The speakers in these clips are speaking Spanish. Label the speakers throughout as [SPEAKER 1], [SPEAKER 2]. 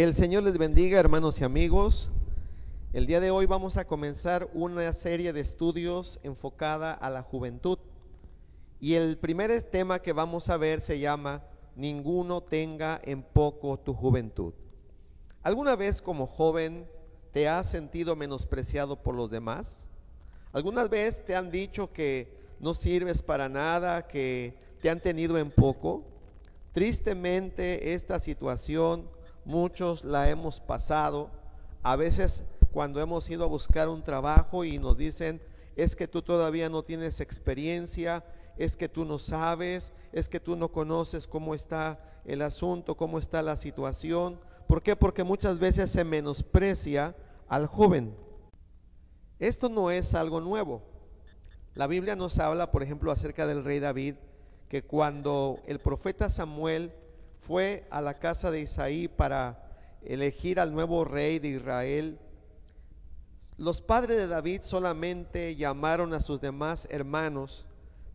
[SPEAKER 1] Que el Señor les bendiga, hermanos y amigos. El día de hoy vamos a comenzar una serie de estudios enfocada a la juventud. Y el primer tema que vamos a ver se llama Ninguno tenga en poco tu juventud. ¿Alguna vez como joven te has sentido menospreciado por los demás? ¿Alguna vez te han dicho que no sirves para nada, que te han tenido en poco? Tristemente esta situación muchos la hemos pasado. A veces cuando hemos ido a buscar un trabajo y nos dicen, es que tú todavía no tienes experiencia, es que tú no sabes, es que tú no conoces cómo está el asunto, cómo está la situación. ¿Por qué? Porque muchas veces se menosprecia al joven. Esto no es algo nuevo. La Biblia nos habla, por ejemplo, acerca del rey David, que cuando el profeta Samuel fue a la casa de Isaí para elegir al nuevo rey de Israel, los padres de David solamente llamaron a sus demás hermanos,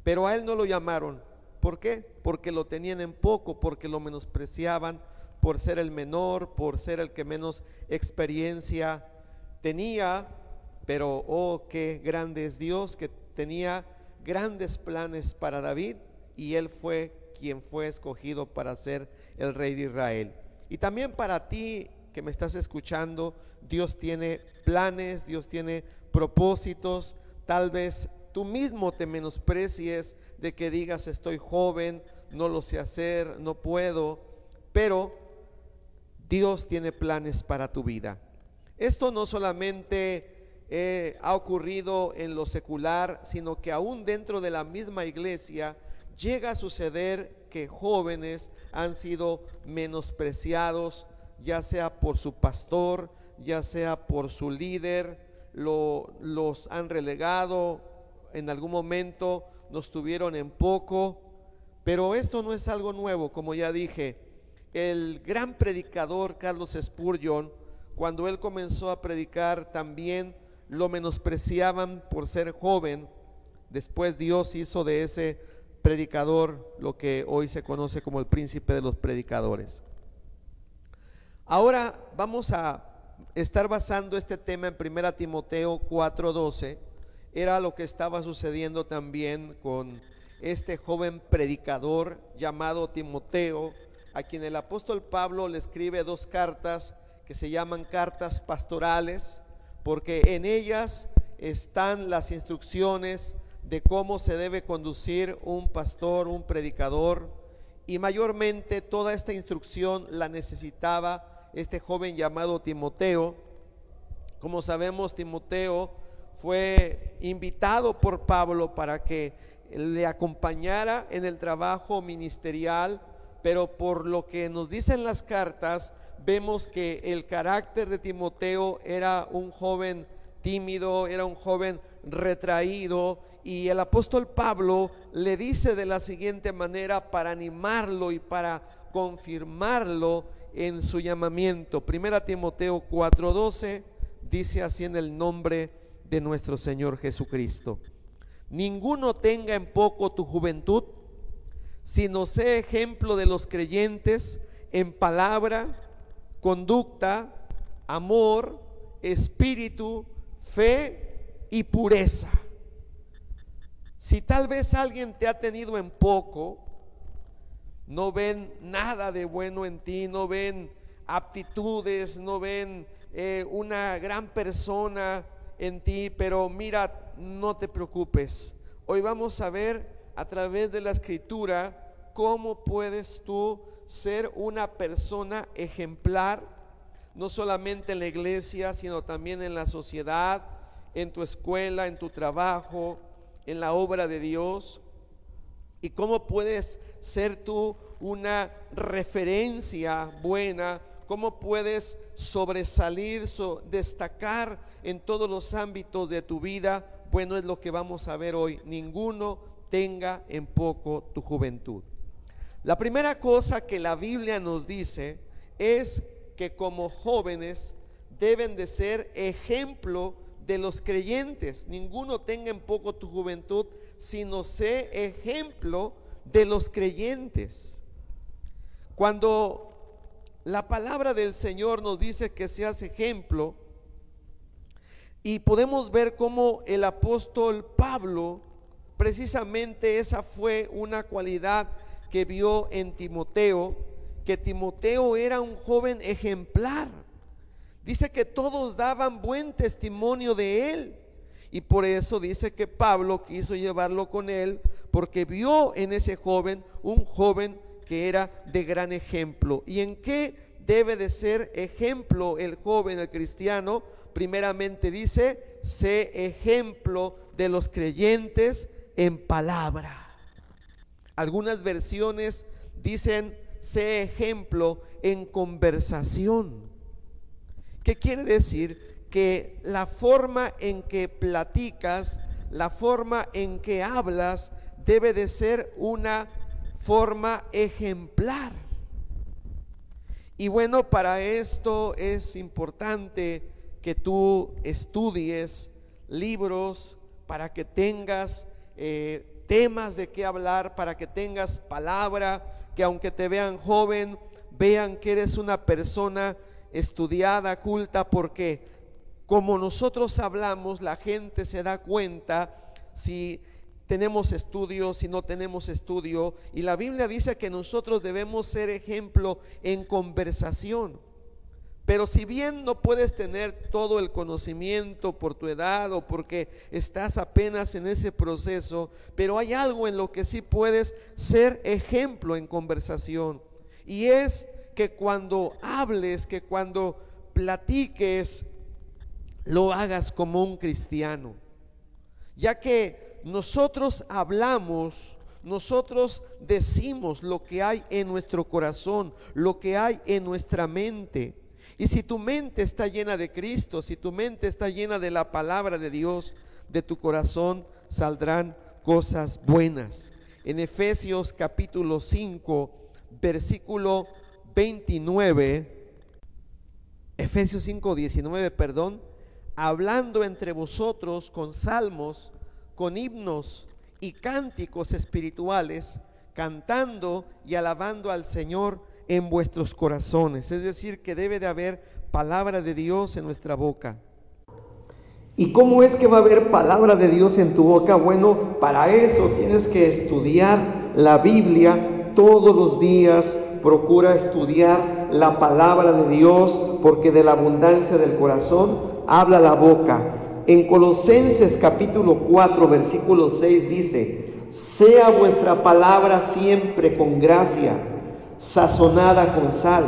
[SPEAKER 1] pero a él no lo llamaron. ¿Por qué? Porque lo tenían en poco, porque lo menospreciaban por ser el menor, por ser el que menos experiencia tenía, pero oh, qué grande es Dios que tenía grandes planes para David y él fue quien fue escogido para ser el rey de Israel. Y también para ti que me estás escuchando, Dios tiene planes, Dios tiene propósitos. Tal vez tú mismo te menosprecies de que digas estoy joven, no lo sé hacer, no puedo, pero Dios tiene planes para tu vida. Esto no solamente eh, ha ocurrido en lo secular, sino que aún dentro de la misma iglesia llega a suceder que jóvenes han sido menospreciados, ya sea por su pastor, ya sea por su líder, lo, los han relegado, en algún momento nos tuvieron en poco, pero esto no es algo nuevo, como ya dije. El gran predicador Carlos Spurgeon, cuando él comenzó a predicar, también lo menospreciaban por ser joven. Después Dios hizo de ese predicador, lo que hoy se conoce como el príncipe de los predicadores. Ahora vamos a estar basando este tema en 1 Timoteo 4:12. Era lo que estaba sucediendo también con este joven predicador llamado Timoteo, a quien el apóstol Pablo le escribe dos cartas que se llaman cartas pastorales, porque en ellas están las instrucciones de cómo se debe conducir un pastor, un predicador, y mayormente toda esta instrucción la necesitaba este joven llamado Timoteo. Como sabemos, Timoteo fue invitado por Pablo para que le acompañara en el trabajo ministerial, pero por lo que nos dicen las cartas, vemos que el carácter de Timoteo era un joven tímido, era un joven retraído y el apóstol Pablo le dice de la siguiente manera para animarlo y para confirmarlo en su llamamiento. Primera Timoteo 4:12 dice así en el nombre de nuestro Señor Jesucristo. Ninguno tenga en poco tu juventud, sino sea ejemplo de los creyentes en palabra, conducta, amor, espíritu, fe y pureza. Si tal vez alguien te ha tenido en poco, no ven nada de bueno en ti, no ven aptitudes, no ven eh, una gran persona en ti, pero mira, no te preocupes. Hoy vamos a ver a través de la escritura cómo puedes tú ser una persona ejemplar, no solamente en la iglesia, sino también en la sociedad, en tu escuela, en tu trabajo, en la obra de Dios y cómo puedes ser tú una referencia buena, cómo puedes sobresalir, destacar en todos los ámbitos de tu vida. Bueno, es lo que vamos a ver hoy. Ninguno tenga en poco tu juventud. La primera cosa que la Biblia nos dice es que como jóvenes deben de ser ejemplo de los creyentes. Ninguno tenga en poco tu juventud, sino sé ejemplo de los creyentes. Cuando la palabra del Señor nos dice que seas ejemplo y podemos ver cómo el apóstol Pablo, precisamente esa fue una cualidad que vio en Timoteo, que Timoteo era un joven ejemplar. Dice que todos daban buen testimonio de él. Y por eso dice que Pablo quiso llevarlo con él, porque vio en ese joven un joven que era de gran ejemplo. ¿Y en qué debe de ser ejemplo el joven, el cristiano? Primeramente dice, sé ejemplo de los creyentes en palabra. Algunas versiones dicen, sé ejemplo en conversación. ¿Qué quiere decir? Que la forma en que platicas, la forma en que hablas, debe de ser una forma ejemplar. Y bueno, para esto es importante que tú estudies libros para que tengas eh, temas de qué hablar, para que tengas palabra, que aunque te vean joven, vean que eres una persona estudiada, culta, porque como nosotros hablamos, la gente se da cuenta si tenemos estudio, si no tenemos estudio. Y la Biblia dice que nosotros debemos ser ejemplo en conversación. Pero si bien no puedes tener todo el conocimiento por tu edad o porque estás apenas en ese proceso, pero hay algo en lo que sí puedes ser ejemplo en conversación. Y es que cuando hables, que cuando platiques, lo hagas como un cristiano. Ya que nosotros hablamos, nosotros decimos lo que hay en nuestro corazón, lo que hay en nuestra mente. Y si tu mente está llena de Cristo, si tu mente está llena de la palabra de Dios, de tu corazón saldrán cosas buenas. En Efesios capítulo 5, versículo 29, Efesios 5, 19, perdón, hablando entre vosotros con salmos, con himnos y cánticos espirituales, cantando y alabando al Señor en vuestros corazones. Es decir, que debe de haber palabra de Dios en nuestra boca. ¿Y cómo es que va a haber palabra de Dios en tu boca? Bueno, para eso tienes que estudiar la Biblia todos los días. Procura estudiar la palabra de Dios porque de la abundancia del corazón habla la boca. En Colosenses capítulo 4, versículo 6 dice, sea vuestra palabra siempre con gracia, sazonada con sal,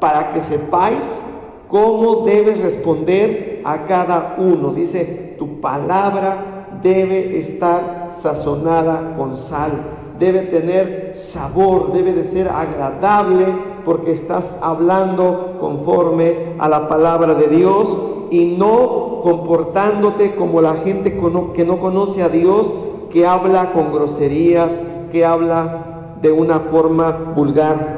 [SPEAKER 1] para que sepáis cómo debes responder a cada uno. Dice, tu palabra debe estar sazonada con sal, debe tener sabor, debe de ser agradable porque estás hablando conforme a la palabra de Dios y no comportándote como la gente que no conoce a Dios, que habla con groserías, que habla de una forma vulgar.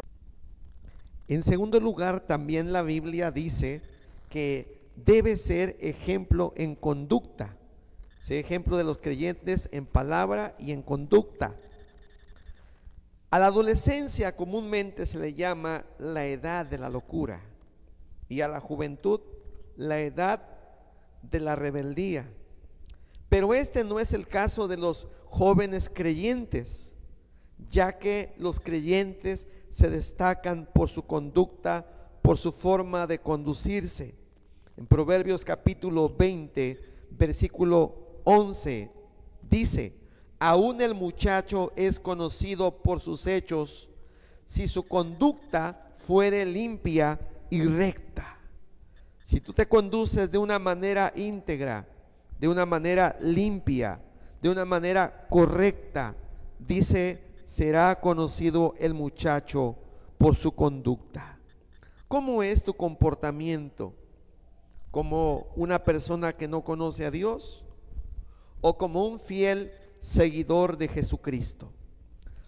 [SPEAKER 1] En segundo lugar, también la Biblia dice que debe ser ejemplo en conducta. Ser ejemplo de los creyentes en palabra y en conducta. A la adolescencia comúnmente se le llama la edad de la locura y a la juventud la edad de la rebeldía. Pero este no es el caso de los jóvenes creyentes, ya que los creyentes se destacan por su conducta, por su forma de conducirse. En Proverbios capítulo 20, versículo 11, dice, aún el muchacho es conocido por sus hechos si su conducta fuere limpia y recta. Si tú te conduces de una manera íntegra, de una manera limpia, de una manera correcta, dice, será conocido el muchacho por su conducta. ¿Cómo es tu comportamiento? ¿Como una persona que no conoce a Dios? ¿O como un fiel seguidor de Jesucristo?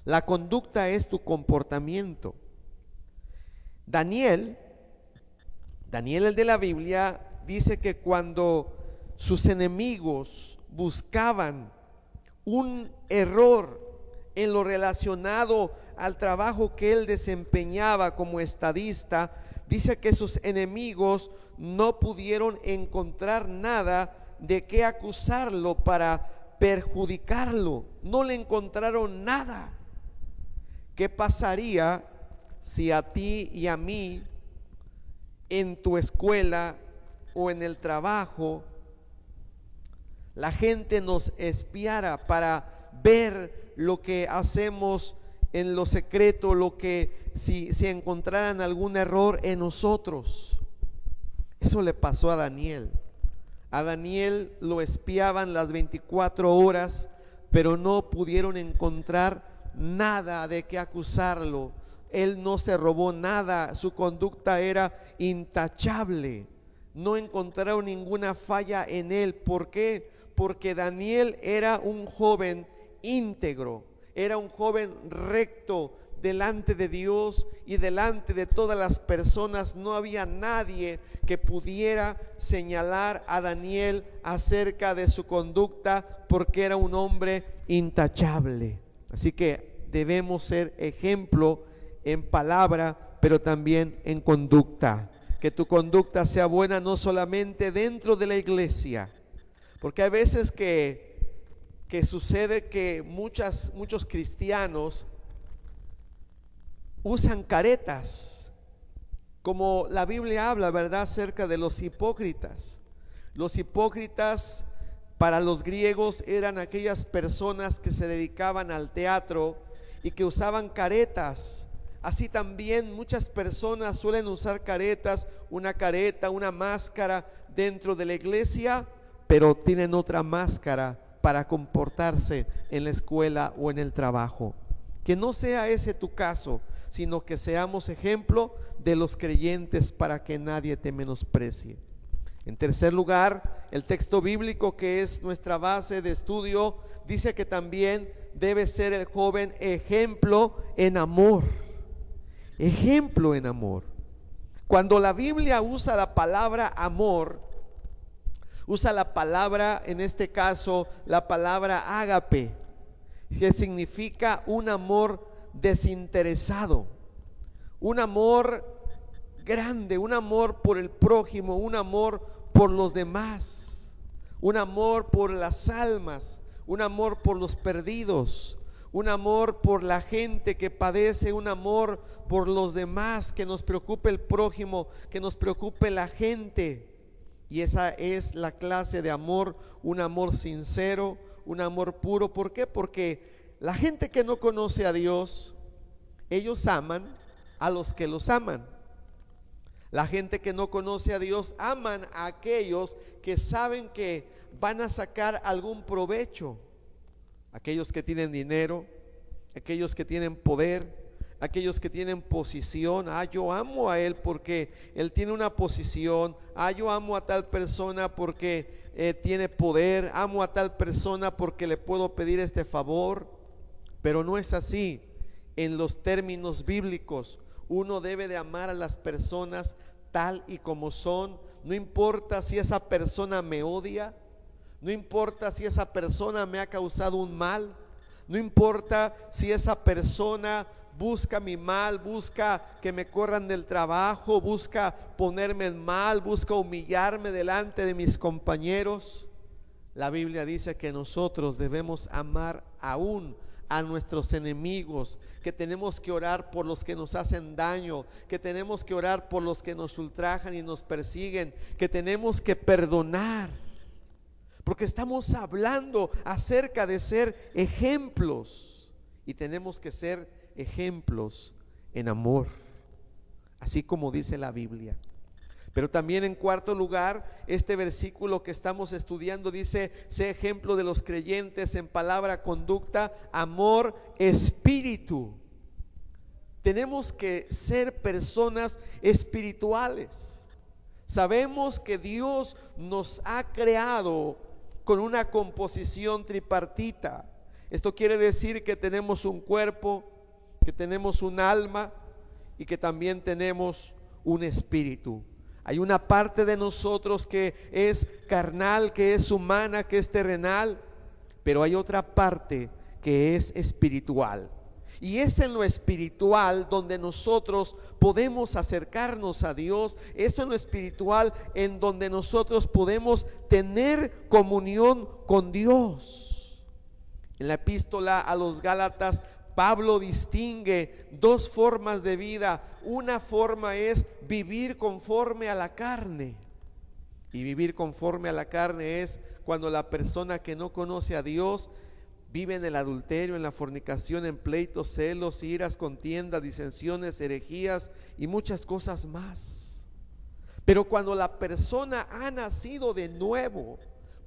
[SPEAKER 1] La conducta es tu comportamiento. Daniel Daniel el de la Biblia dice que cuando sus enemigos buscaban un error en lo relacionado al trabajo que él desempeñaba como estadista, dice que sus enemigos no pudieron encontrar nada de qué acusarlo para perjudicarlo. No le encontraron nada. ¿Qué pasaría si a ti y a mí en tu escuela o en el trabajo la gente nos espiara para ver lo que hacemos en lo secreto, lo que si, si encontraran algún error en nosotros. Eso le pasó a Daniel. A Daniel lo espiaban las 24 horas, pero no pudieron encontrar nada de qué acusarlo. Él no se robó nada, su conducta era intachable. No encontraron ninguna falla en él. ¿Por qué? Porque Daniel era un joven íntegro, era un joven recto delante de Dios y delante de todas las personas. No había nadie que pudiera señalar a Daniel acerca de su conducta porque era un hombre intachable. Así que debemos ser ejemplo en palabra, pero también en conducta. Que tu conducta sea buena no solamente dentro de la iglesia, porque hay veces que que sucede que muchas, muchos cristianos usan caretas, como la Biblia habla, ¿verdad?, acerca de los hipócritas. Los hipócritas para los griegos eran aquellas personas que se dedicaban al teatro y que usaban caretas. Así también muchas personas suelen usar caretas, una careta, una máscara dentro de la iglesia, pero tienen otra máscara para comportarse en la escuela o en el trabajo. Que no sea ese tu caso, sino que seamos ejemplo de los creyentes para que nadie te menosprecie. En tercer lugar, el texto bíblico que es nuestra base de estudio dice que también debe ser el joven ejemplo en amor. Ejemplo en amor. Cuando la Biblia usa la palabra amor, usa la palabra, en este caso, la palabra ágape, que significa un amor desinteresado, un amor grande, un amor por el prójimo, un amor por los demás, un amor por las almas, un amor por los perdidos, un amor por la gente que padece, un amor por los demás, que nos preocupe el prójimo, que nos preocupe la gente. Y esa es la clase de amor, un amor sincero, un amor puro. ¿Por qué? Porque la gente que no conoce a Dios, ellos aman a los que los aman. La gente que no conoce a Dios aman a aquellos que saben que van a sacar algún provecho. Aquellos que tienen dinero, aquellos que tienen poder, aquellos que tienen posición, ah, yo amo a él porque él tiene una posición, ah, yo amo a tal persona porque eh, tiene poder, amo a tal persona porque le puedo pedir este favor, pero no es así. En los términos bíblicos, uno debe de amar a las personas tal y como son, no importa si esa persona me odia, no importa si esa persona me ha causado un mal, no importa si esa persona busca mi mal, busca que me corran del trabajo, busca ponerme en mal, busca humillarme delante de mis compañeros. La Biblia dice que nosotros debemos amar aún a nuestros enemigos, que tenemos que orar por los que nos hacen daño, que tenemos que orar por los que nos ultrajan y nos persiguen, que tenemos que perdonar. Porque estamos hablando acerca de ser ejemplos y tenemos que ser ejemplos en amor, así como dice la Biblia. Pero también en cuarto lugar, este versículo que estamos estudiando dice, sé ejemplo de los creyentes en palabra, conducta, amor, espíritu. Tenemos que ser personas espirituales. Sabemos que Dios nos ha creado con una composición tripartita. Esto quiere decir que tenemos un cuerpo, que tenemos un alma y que también tenemos un espíritu. Hay una parte de nosotros que es carnal, que es humana, que es terrenal, pero hay otra parte que es espiritual. Y es en lo espiritual donde nosotros podemos acercarnos a Dios. Es en lo espiritual en donde nosotros podemos tener comunión con Dios. En la epístola a los Gálatas, Pablo distingue dos formas de vida. Una forma es vivir conforme a la carne. Y vivir conforme a la carne es cuando la persona que no conoce a Dios vive en el adulterio, en la fornicación, en pleitos, celos, iras, contiendas, disensiones, herejías y muchas cosas más. Pero cuando la persona ha nacido de nuevo,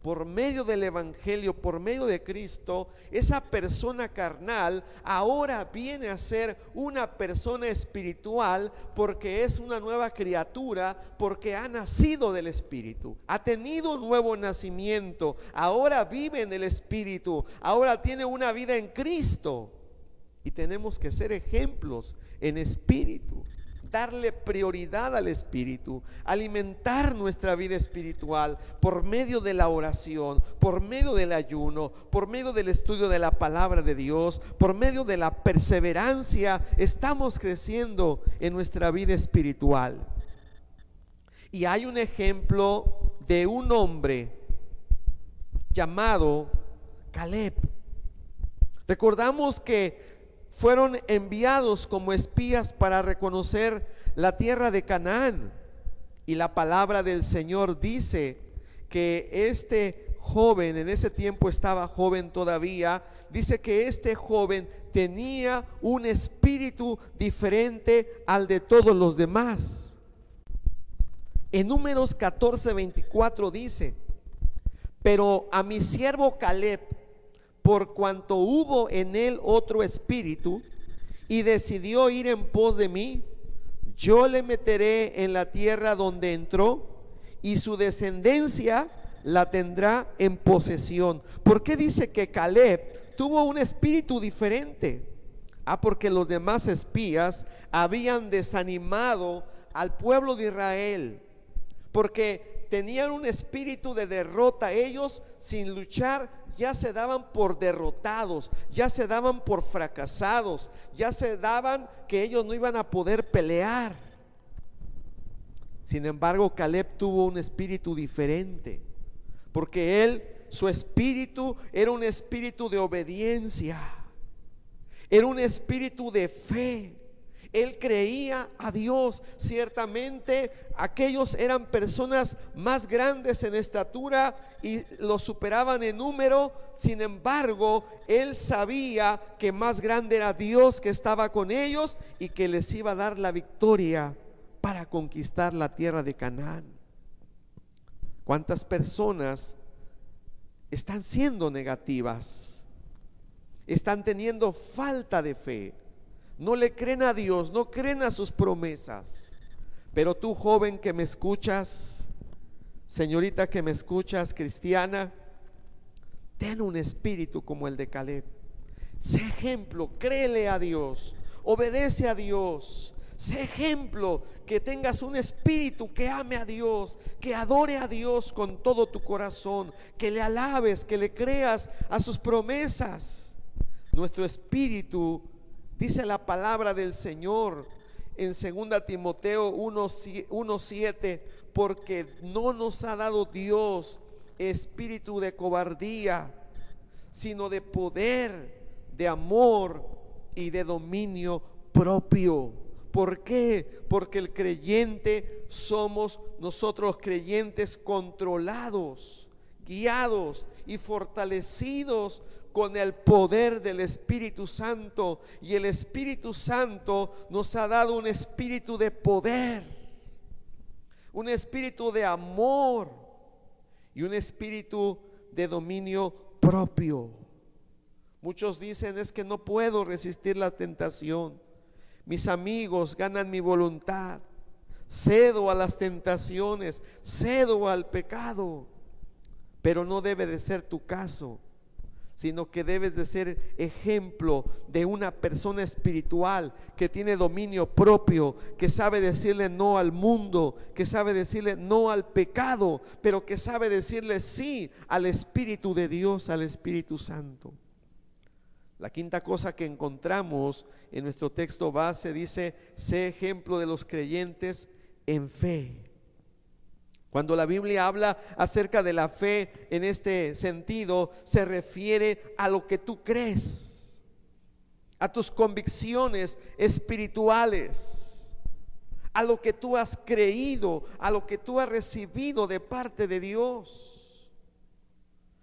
[SPEAKER 1] por medio del Evangelio, por medio de Cristo, esa persona carnal ahora viene a ser una persona espiritual porque es una nueva criatura, porque ha nacido del Espíritu, ha tenido un nuevo nacimiento, ahora vive en el Espíritu, ahora tiene una vida en Cristo. Y tenemos que ser ejemplos en espíritu darle prioridad al Espíritu, alimentar nuestra vida espiritual por medio de la oración, por medio del ayuno, por medio del estudio de la palabra de Dios, por medio de la perseverancia, estamos creciendo en nuestra vida espiritual. Y hay un ejemplo de un hombre llamado Caleb. Recordamos que fueron enviados como espías para reconocer la tierra de Canaán. Y la palabra del Señor dice que este joven, en ese tiempo estaba joven todavía, dice que este joven tenía un espíritu diferente al de todos los demás. En números 14, 24 dice, pero a mi siervo Caleb, por cuanto hubo en él otro espíritu y decidió ir en pos de mí, yo le meteré en la tierra donde entró y su descendencia la tendrá en posesión. ¿Por qué dice que Caleb tuvo un espíritu diferente? Ah, porque los demás espías habían desanimado al pueblo de Israel, porque tenían un espíritu de derrota. Ellos sin luchar ya se daban por derrotados, ya se daban por fracasados, ya se daban que ellos no iban a poder pelear. Sin embargo, Caleb tuvo un espíritu diferente, porque él, su espíritu era un espíritu de obediencia, era un espíritu de fe. Él creía a Dios. Ciertamente aquellos eran personas más grandes en estatura y lo superaban en número. Sin embargo, él sabía que más grande era Dios que estaba con ellos y que les iba a dar la victoria para conquistar la tierra de Canaán. ¿Cuántas personas están siendo negativas? Están teniendo falta de fe no le creen a Dios, no creen a sus promesas. Pero tú joven que me escuchas, señorita que me escuchas, cristiana, ten un espíritu como el de Caleb. Sé ejemplo, créele a Dios, obedece a Dios. Sé ejemplo, que tengas un espíritu que ame a Dios, que adore a Dios con todo tu corazón, que le alabes, que le creas a sus promesas. Nuestro espíritu Dice la palabra del Señor en 2 Timoteo 1.7, porque no nos ha dado Dios espíritu de cobardía, sino de poder, de amor y de dominio propio. ¿Por qué? Porque el creyente somos nosotros creyentes controlados, guiados y fortalecidos con el poder del Espíritu Santo. Y el Espíritu Santo nos ha dado un espíritu de poder, un espíritu de amor y un espíritu de dominio propio. Muchos dicen es que no puedo resistir la tentación. Mis amigos ganan mi voluntad. Cedo a las tentaciones, cedo al pecado. Pero no debe de ser tu caso sino que debes de ser ejemplo de una persona espiritual que tiene dominio propio, que sabe decirle no al mundo, que sabe decirle no al pecado, pero que sabe decirle sí al Espíritu de Dios, al Espíritu Santo. La quinta cosa que encontramos en nuestro texto base dice, sé ejemplo de los creyentes en fe. Cuando la Biblia habla acerca de la fe en este sentido, se refiere a lo que tú crees, a tus convicciones espirituales, a lo que tú has creído, a lo que tú has recibido de parte de Dios.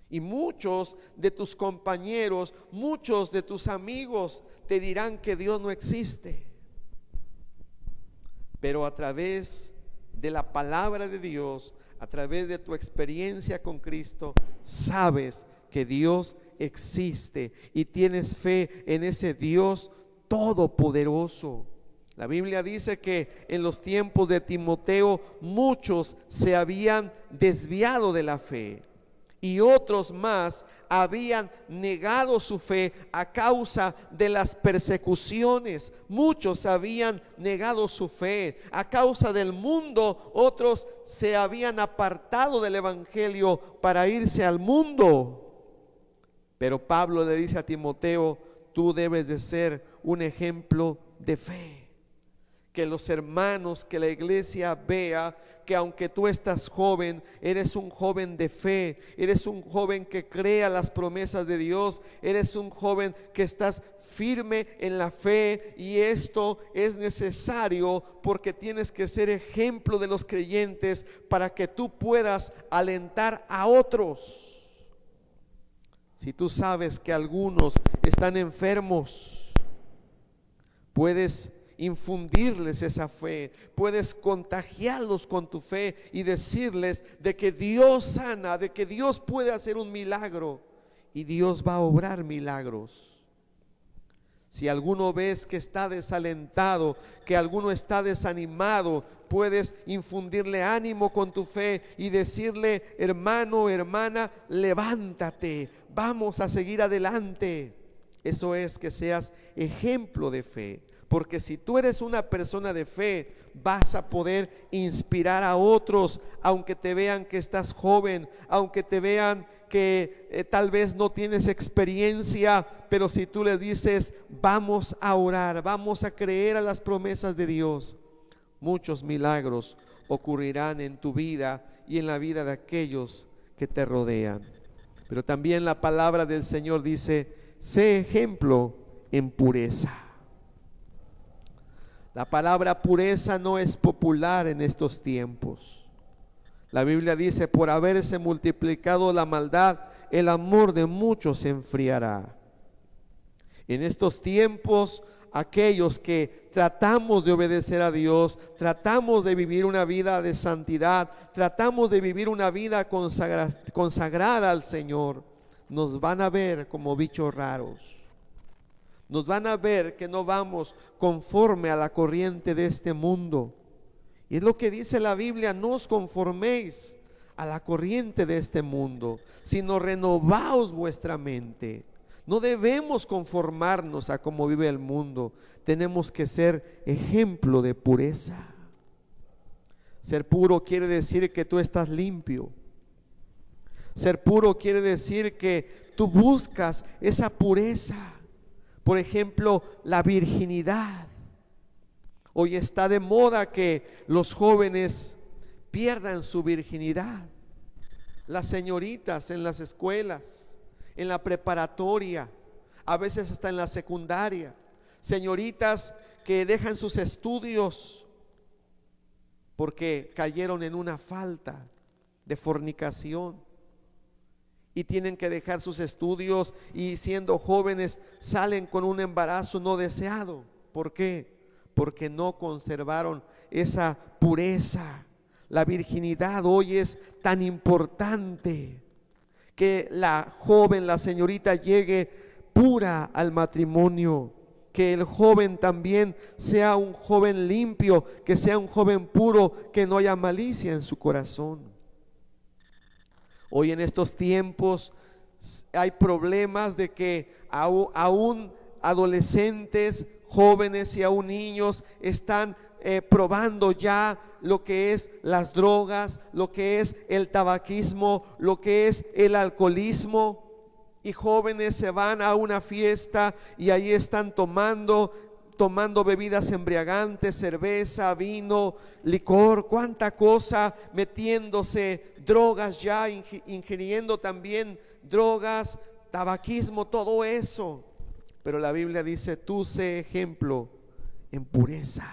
[SPEAKER 1] Y muchos de tus compañeros, muchos de tus amigos te dirán que Dios no existe. Pero a través de la palabra de Dios, a través de tu experiencia con Cristo, sabes que Dios existe y tienes fe en ese Dios todopoderoso. La Biblia dice que en los tiempos de Timoteo muchos se habían desviado de la fe y otros más habían negado su fe a causa de las persecuciones. Muchos habían negado su fe a causa del mundo. Otros se habían apartado del Evangelio para irse al mundo. Pero Pablo le dice a Timoteo, tú debes de ser un ejemplo de fe que los hermanos, que la iglesia vea que aunque tú estás joven, eres un joven de fe, eres un joven que crea las promesas de Dios, eres un joven que estás firme en la fe y esto es necesario porque tienes que ser ejemplo de los creyentes para que tú puedas alentar a otros. Si tú sabes que algunos están enfermos, puedes infundirles esa fe, puedes contagiarlos con tu fe y decirles de que Dios sana, de que Dios puede hacer un milagro y Dios va a obrar milagros. Si alguno ves que está desalentado, que alguno está desanimado, puedes infundirle ánimo con tu fe y decirle, hermano, hermana, levántate, vamos a seguir adelante. Eso es que seas ejemplo de fe. Porque si tú eres una persona de fe, vas a poder inspirar a otros, aunque te vean que estás joven, aunque te vean que eh, tal vez no tienes experiencia, pero si tú les dices, vamos a orar, vamos a creer a las promesas de Dios, muchos milagros ocurrirán en tu vida y en la vida de aquellos que te rodean. Pero también la palabra del Señor dice, sé ejemplo en pureza. La palabra pureza no es popular en estos tiempos. La Biblia dice, por haberse multiplicado la maldad, el amor de muchos se enfriará. En estos tiempos, aquellos que tratamos de obedecer a Dios, tratamos de vivir una vida de santidad, tratamos de vivir una vida consagrada al Señor, nos van a ver como bichos raros nos van a ver que no vamos conforme a la corriente de este mundo. Y es lo que dice la Biblia, no os conforméis a la corriente de este mundo, sino renovaos vuestra mente. No debemos conformarnos a cómo vive el mundo, tenemos que ser ejemplo de pureza. Ser puro quiere decir que tú estás limpio. Ser puro quiere decir que tú buscas esa pureza. Por ejemplo, la virginidad. Hoy está de moda que los jóvenes pierdan su virginidad. Las señoritas en las escuelas, en la preparatoria, a veces hasta en la secundaria. Señoritas que dejan sus estudios porque cayeron en una falta de fornicación y tienen que dejar sus estudios y siendo jóvenes salen con un embarazo no deseado. ¿Por qué? Porque no conservaron esa pureza. La virginidad hoy es tan importante que la joven, la señorita llegue pura al matrimonio, que el joven también sea un joven limpio, que sea un joven puro, que no haya malicia en su corazón. Hoy en estos tiempos hay problemas de que aún adolescentes, jóvenes y aún niños están eh, probando ya lo que es las drogas, lo que es el tabaquismo, lo que es el alcoholismo. y jóvenes se van a una fiesta y ahí están tomando tomando bebidas embriagantes, cerveza, vino, licor, cuánta cosa, metiéndose drogas ya, ingiriendo también drogas, tabaquismo, todo eso. Pero la Biblia dice, tú sé ejemplo en pureza.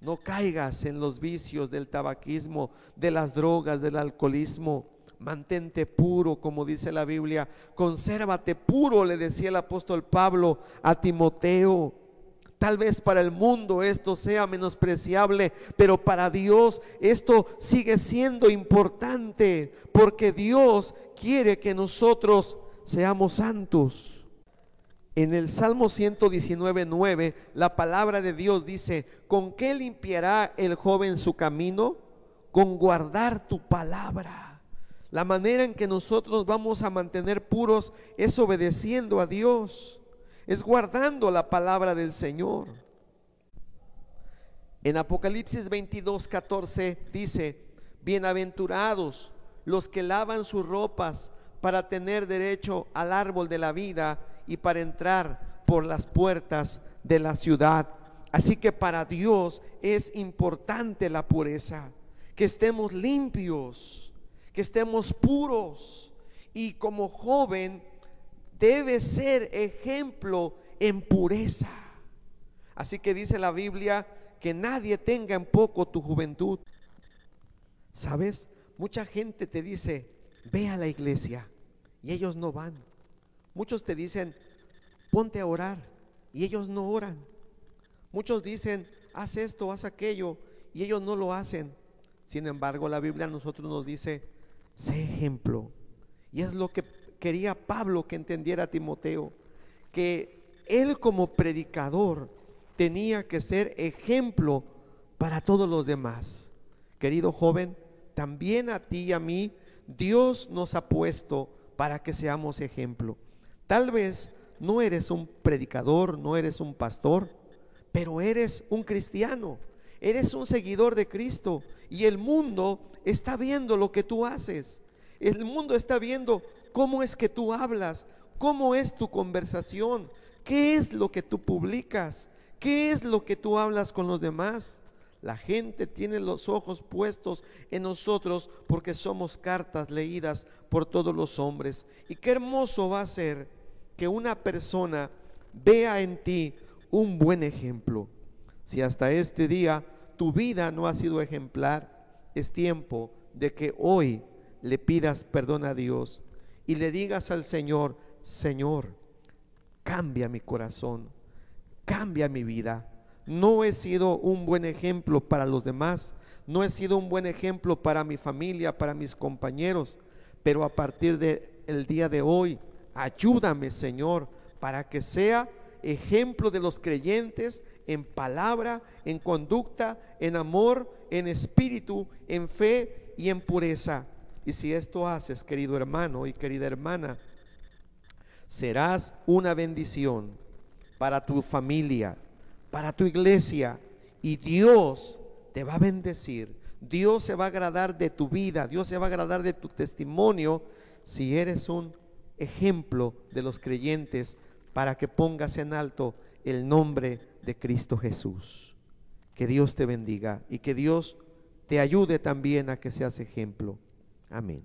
[SPEAKER 1] No caigas en los vicios del tabaquismo, de las drogas, del alcoholismo. Mantente puro, como dice la Biblia. Consérvate puro, le decía el apóstol Pablo a Timoteo. Tal vez para el mundo esto sea menospreciable, pero para Dios esto sigue siendo importante, porque Dios quiere que nosotros seamos santos. En el Salmo 119, 9, la palabra de Dios dice, ¿con qué limpiará el joven su camino? Con guardar tu palabra. La manera en que nosotros vamos a mantener puros es obedeciendo a Dios, es guardando la palabra del Señor. En Apocalipsis 22, 14 dice, bienaventurados los que lavan sus ropas para tener derecho al árbol de la vida y para entrar por las puertas de la ciudad. Así que para Dios es importante la pureza, que estemos limpios que estemos puros. Y como joven debe ser ejemplo en pureza. Así que dice la Biblia que nadie tenga en poco tu juventud. ¿Sabes? Mucha gente te dice, ve a la iglesia y ellos no van. Muchos te dicen, ponte a orar y ellos no oran. Muchos dicen, haz esto, haz aquello y ellos no lo hacen. Sin embargo, la Biblia a nosotros nos dice, sé ejemplo. Y es lo que quería Pablo que entendiera Timoteo, que él como predicador tenía que ser ejemplo para todos los demás. Querido joven, también a ti y a mí Dios nos ha puesto para que seamos ejemplo. Tal vez no eres un predicador, no eres un pastor, pero eres un cristiano, eres un seguidor de Cristo y el mundo está viendo lo que tú haces. El mundo está viendo cómo es que tú hablas, cómo es tu conversación, qué es lo que tú publicas, qué es lo que tú hablas con los demás. La gente tiene los ojos puestos en nosotros porque somos cartas leídas por todos los hombres. Y qué hermoso va a ser que una persona vea en ti un buen ejemplo. Si hasta este día tu vida no ha sido ejemplar, es tiempo de que hoy le pidas perdón a Dios y le digas al Señor, Señor, cambia mi corazón, cambia mi vida. No he sido un buen ejemplo para los demás, no he sido un buen ejemplo para mi familia, para mis compañeros, pero a partir del el día de hoy, ayúdame, Señor, para que sea ejemplo de los creyentes en palabra, en conducta, en amor, en espíritu, en fe y en pureza. Y si esto haces, querido hermano y querida hermana, serás una bendición para tu familia, para tu iglesia, y Dios te va a bendecir. Dios se va a agradar de tu vida, Dios se va a agradar de tu testimonio si eres un ejemplo de los creyentes para que pongas en alto el nombre de Cristo Jesús. Que Dios te bendiga y que Dios te ayude también a que seas ejemplo. Amén.